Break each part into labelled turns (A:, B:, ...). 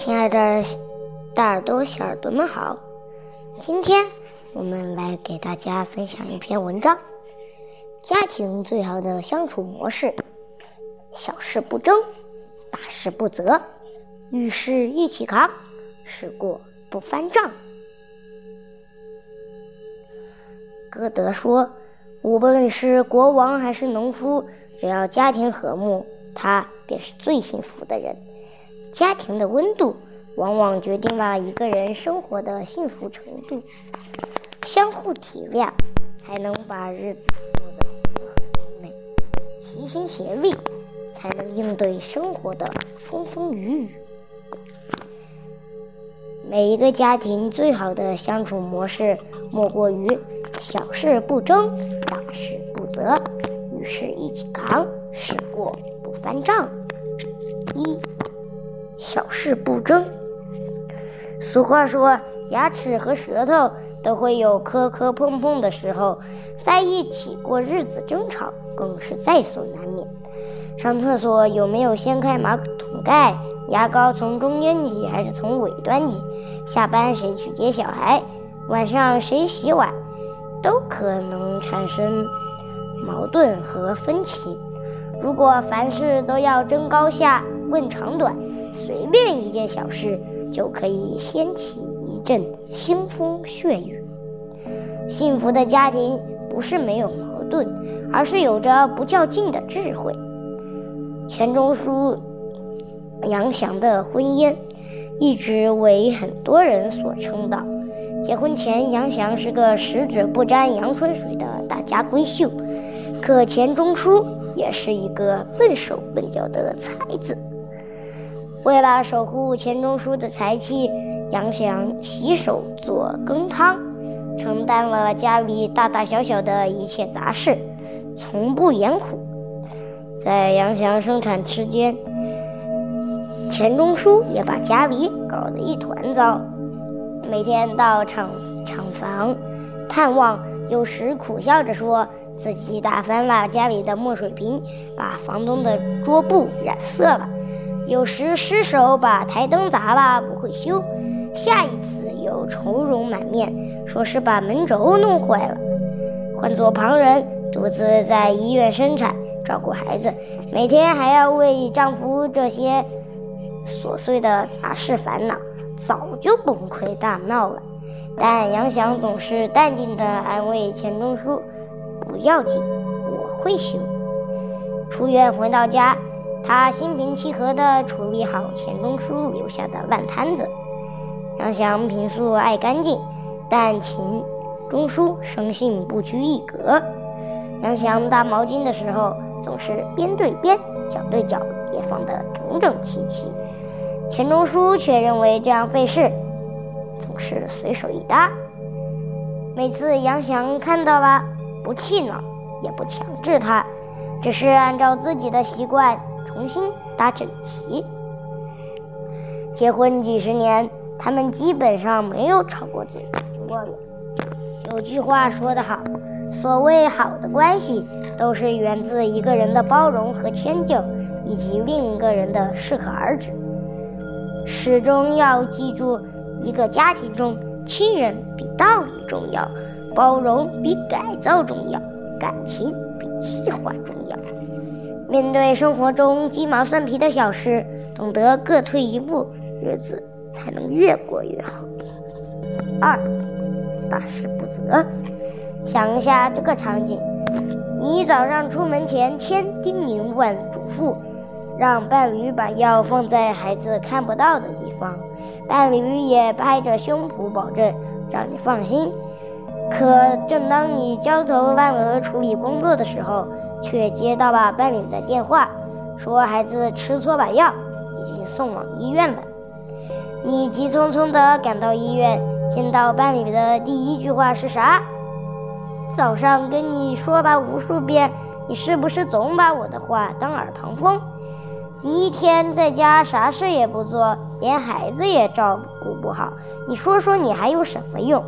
A: 亲爱的大耳朵、小耳朵们好，今天我们来给大家分享一篇文章：家庭最好的相处模式，小事不争，大事不责，遇事一起扛，事过不翻账。歌德说：“无论是国王还是农夫，只要家庭和睦，他便是最幸福的人。”家庭的温度，往往决定了一个人生活的幸福程度。相互体谅，才能把日子过得很美；齐心协力，才能应对生活的风风雨雨。每一个家庭最好的相处模式，莫过于小事不争，大事不责，遇事一起扛，事过不翻账。小事不争。俗话说，牙齿和舌头都会有磕磕碰碰的时候，在一起过日子争吵更是在所难免。上厕所有没有掀开马桶盖？牙膏从中间挤还是从尾端挤？下班谁去接小孩？晚上谁洗碗？都可能产生矛盾和分歧。如果凡事都要争高下、问长短，随便一件小事就可以掀起一阵腥风血雨。幸福的家庭不是没有矛盾，而是有着不较劲的智慧。钱钟书、杨翔的婚姻一直为很多人所称道。结婚前，杨翔是个十指不沾阳春水的大家闺秀，可钱钟书也是一个笨手笨脚的才子。为了守护钱钟书的财气，杨翔洗手做羹汤，承担了家里大大小小的一切杂事，从不言苦。在杨翔生产期间，钱钟书也把家里搞得一团糟，每天到厂厂房探望，有时苦笑着说自己打翻了家里的墨水瓶，把房东的桌布染色了。有时失手把台灯砸了，不会修；下一次又愁容满面，说是把门轴弄坏了。换做旁人，独自在医院生产，照顾孩子，每天还要为丈夫这些琐碎的杂事烦恼，早就崩溃大闹了。但杨翔总是淡定地安慰钱钟书：“不要紧，我会修。”出院回到家。他心平气和地处理好钱钟书留下的烂摊子。杨翔平素爱干净，但钱钟书生性不拘一格。杨翔搭毛巾的时候总是边对边、脚对脚叠放得整整齐齐，钱钟书却认为这样费事，总是随手一搭。每次杨翔看到了，不气恼，也不强制他，只是按照自己的习惯。重新搭整齐。结婚几十年，他们基本上没有吵过嘴。过有句话说得好，所谓好的关系，都是源自一个人的包容和迁就，以及另一个人的适可而止。始终要记住，一个家庭中，亲人比道理重要，包容比改造重要，感情比计划重要。面对生活中鸡毛蒜皮的小事，懂得各退一步，日子才能越过越好。二，大事不责。想一下这个场景：你早上出门前千叮咛万嘱咐，让伴侣把药放在孩子看不到的地方，伴侣也拍着胸脯保证让你放心。可正当你焦头烂额处理工作的时候，却接到了伴侣的电话，说孩子吃错把药，已经送往医院了。你急匆匆地赶到医院，见到伴侣的第一句话是啥？早上跟你说吧无数遍，你是不是总把我的话当耳旁风？你一天在家啥事也不做，连孩子也照顾不好，你说说你还有什么用？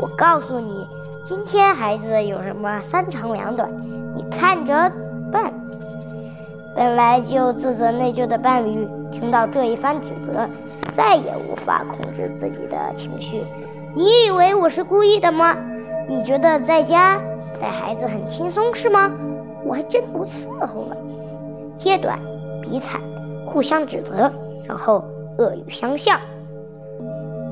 A: 我告诉你，今天孩子有什么三长两短。你看着办。本来就自责内疚的伴侣听到这一番指责，再也无法控制自己的情绪。你以为我是故意的吗？你觉得在家带孩子很轻松是吗？我还真不伺候了。揭短、比惨，互相指责，然后恶语相向。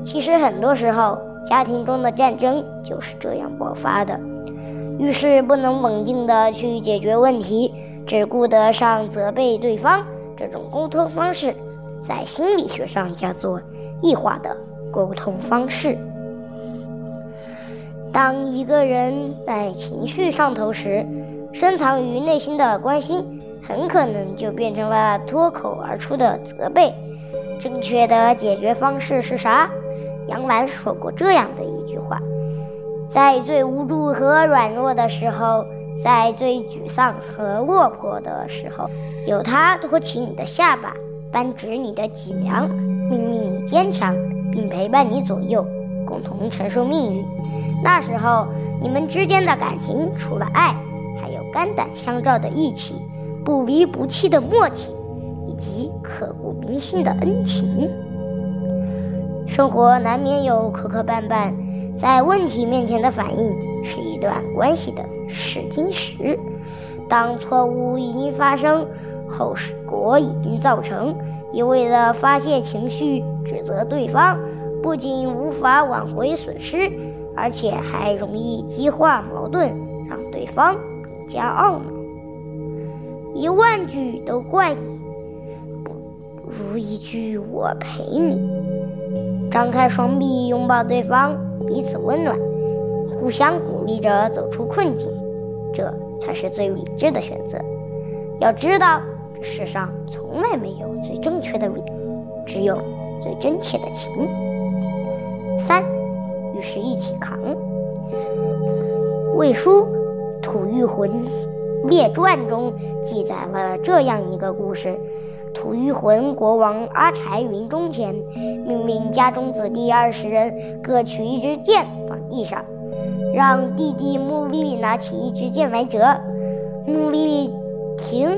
A: 其实很多时候，家庭中的战争就是这样爆发的。遇事不能冷静地去解决问题，只顾得上责备对方，这种沟通方式，在心理学上叫做异化的沟通方式。当一个人在情绪上头时，深藏于内心的关心，很可能就变成了脱口而出的责备。正确的解决方式是啥？杨澜说过这样的一句话：在最无助和软弱的时候，在最沮丧和落魄的时候，有他托起你的下巴，扳直你的脊梁，命令你坚强，并陪伴你左右，共同承受命运。那时候，你们之间的感情除了爱，还有肝胆相照的义气，不离不弃的默契，以及刻骨铭心的恩情。生活难免有磕磕绊绊，在问题面前的反应是一段关系的试金石。当错误已经发生，后果已经造成，一味的发泄情绪、指责对方，不仅无法挽回损失。而且还容易激化矛盾，让对方更加懊恼。一万句都怪你，如一句我陪你。张开双臂拥抱对方，彼此温暖，互相鼓励着走出困境，这才是最理智的选择。要知道，这世上从来没有最正确的理，只有最真切的情。三。与是一起扛。《魏书·吐谷浑列传》中记载了这样一个故事：吐谷浑国王阿柴临终前，命令家中子弟二十人各取一支箭放地上，让弟弟穆丽丽拿起一支箭来折。穆丽丽停，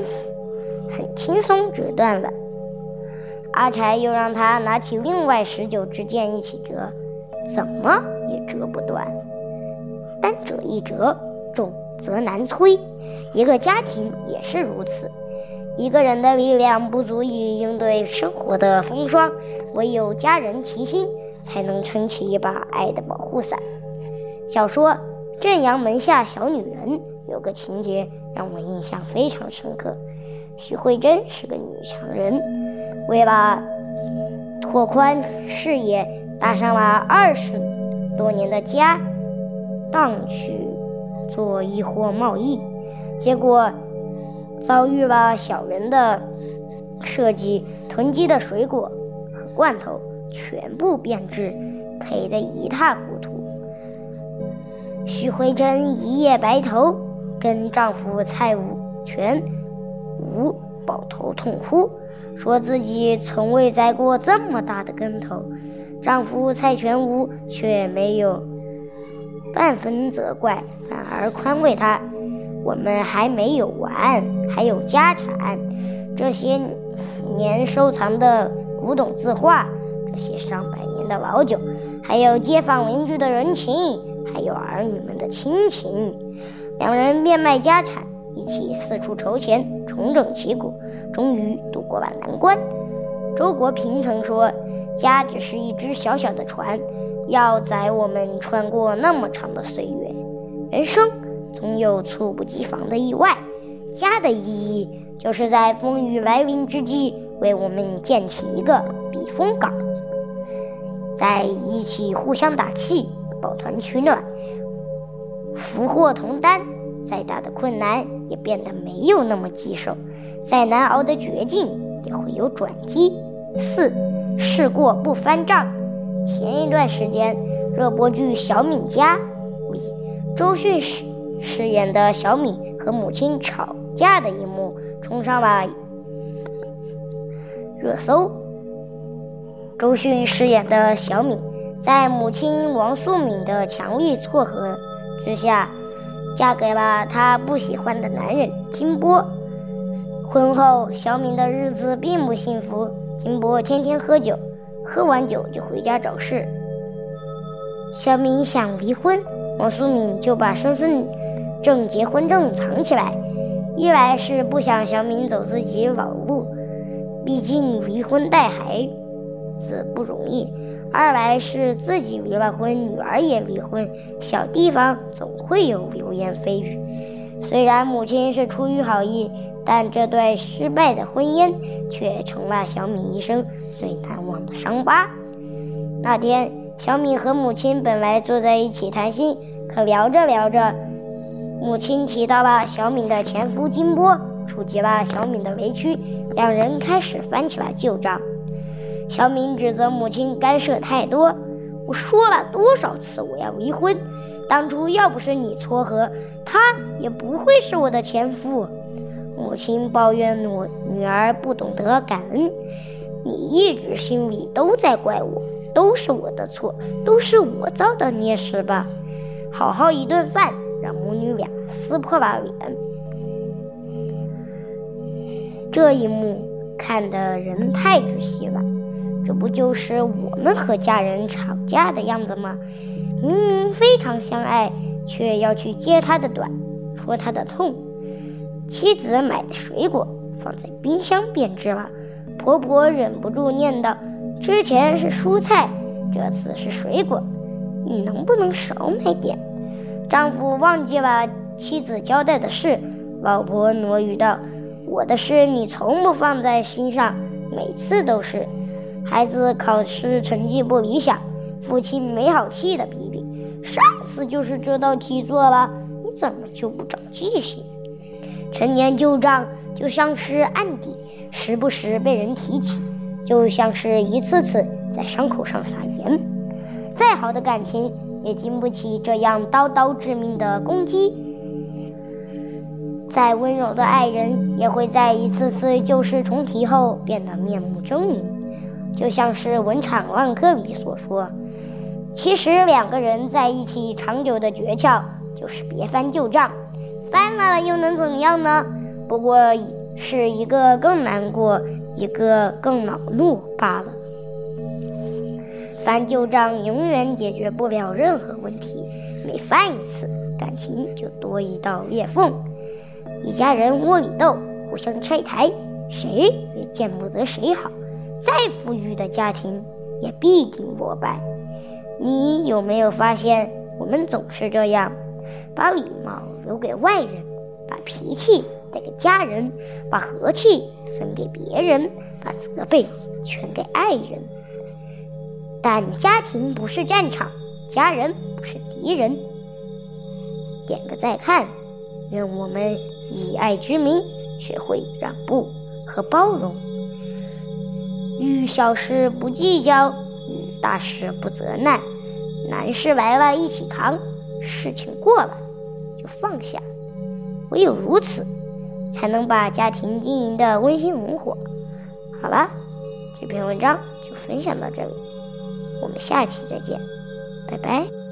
A: 很轻松折断了。阿柴又让他拿起另外十九支箭一起折。怎么也折不断，单折一折，重则难摧。一个家庭也是如此，一个人的力量不足以应对生活的风霜，唯有家人齐心，才能撑起一把爱的保护伞。小说《正阳门下小女人》有个情节让我印象非常深刻：许慧珍是个女强人，为了拓宽视野。搭上了二十多年的家当去做易货贸易，结果遭遇了小人的设计，囤积的水果和罐头全部变质，赔得一塌糊涂。许慧珍一夜白头，跟丈夫蔡武全武抱头痛哭，说自己从未栽过这么大的跟头。丈夫蔡全武却没有半分责怪，反而宽慰她：“我们还没有完，还有家产，这些年收藏的古董字画，这些上百年的老酒，还有街坊邻居的人情，还有儿女们的亲情。”两人变卖家产，一起四处筹钱，重整旗鼓，终于渡过了难关。周国平曾说。家只是一只小小的船，要载我们穿过那么长的岁月。人生总有猝不及防的意外，家的意义就是在风雨来临之际，为我们建起一个避风港，在一起互相打气，抱团取暖，福祸同担。再大的困难也变得没有那么棘手，再难熬的绝境也会有转机。四。事过不翻账。前一段时间，热播剧《小敏家》里，周迅饰饰演的小敏和母亲吵架的一幕冲上了热搜。周迅饰演的小敏，在母亲王素敏的强力撮合之下，嫁给了她不喜欢的男人金波。婚后，小敏的日子并不幸福。金波天天喝酒，喝完酒就回家找事。小敏想离婚，王素敏就把身份证、结婚证藏起来，一来是不想小敏走自己老路，毕竟离婚带孩子不容易；二来是自己离了婚，女儿也离婚，小地方总会有流言蜚语。虽然母亲是出于好意。但这段失败的婚姻却成了小敏一生最难忘的伤疤。那天，小敏和母亲本来坐在一起谈心，可聊着聊着，母亲提到了小敏的前夫金波，触及了小敏的委屈，两人开始翻起了旧账。小敏指责母亲干涉太多。我说了多少次我要离婚？当初要不是你撮合，他也不会是我的前夫。母亲抱怨女女儿不懂得感恩，你一直心里都在怪我，都是我的错，都是我造的孽是吧？好好一顿饭，让母女俩撕破了脸。这一幕看得人太窒息了，这不就是我们和家人吵架的样子吗？明明非常相爱，却要去揭他的短，戳他的痛。妻子买的水果放在冰箱变质了，婆婆忍不住念叨：“之前是蔬菜，这次是水果，你能不能少买点？”丈夫忘记了妻子交代的事，老婆挪语道：“我的事你从不放在心上，每次都是。”孩子考试成绩不理想，父亲没好气的批评：“上次就是这道题做了，你怎么就不长记性？”陈年旧账就像是案底，时不时被人提起，就像是一次次在伤口上撒盐。再好的感情也经不起这样刀刀致命的攻击。再温柔的爱人也会在一次次旧事重提后变得面目狰狞。就像是文场万科里所说，其实两个人在一起长久的诀窍就是别翻旧账。翻了又能怎么样呢？不过是一个更难过，一个更恼怒罢了。翻旧账永远解决不了任何问题，每翻一次，感情就多一道裂缝。一家人窝里斗，互相拆台，谁也见不得谁好。再富裕的家庭也必定落败。你有没有发现，我们总是这样？把礼貌留给外人，把脾气带给家人，把和气分给别人，把责备全给爱人。但家庭不是战场，家人不是敌人。点个再看，愿我们以爱之名学会让步和包容，遇小事不计较，遇大事不责难，难事来了一起扛，事情过了就。放下，唯有如此，才能把家庭经营的温馨红火。好了，这篇文章就分享到这里，我们下期再见，拜拜。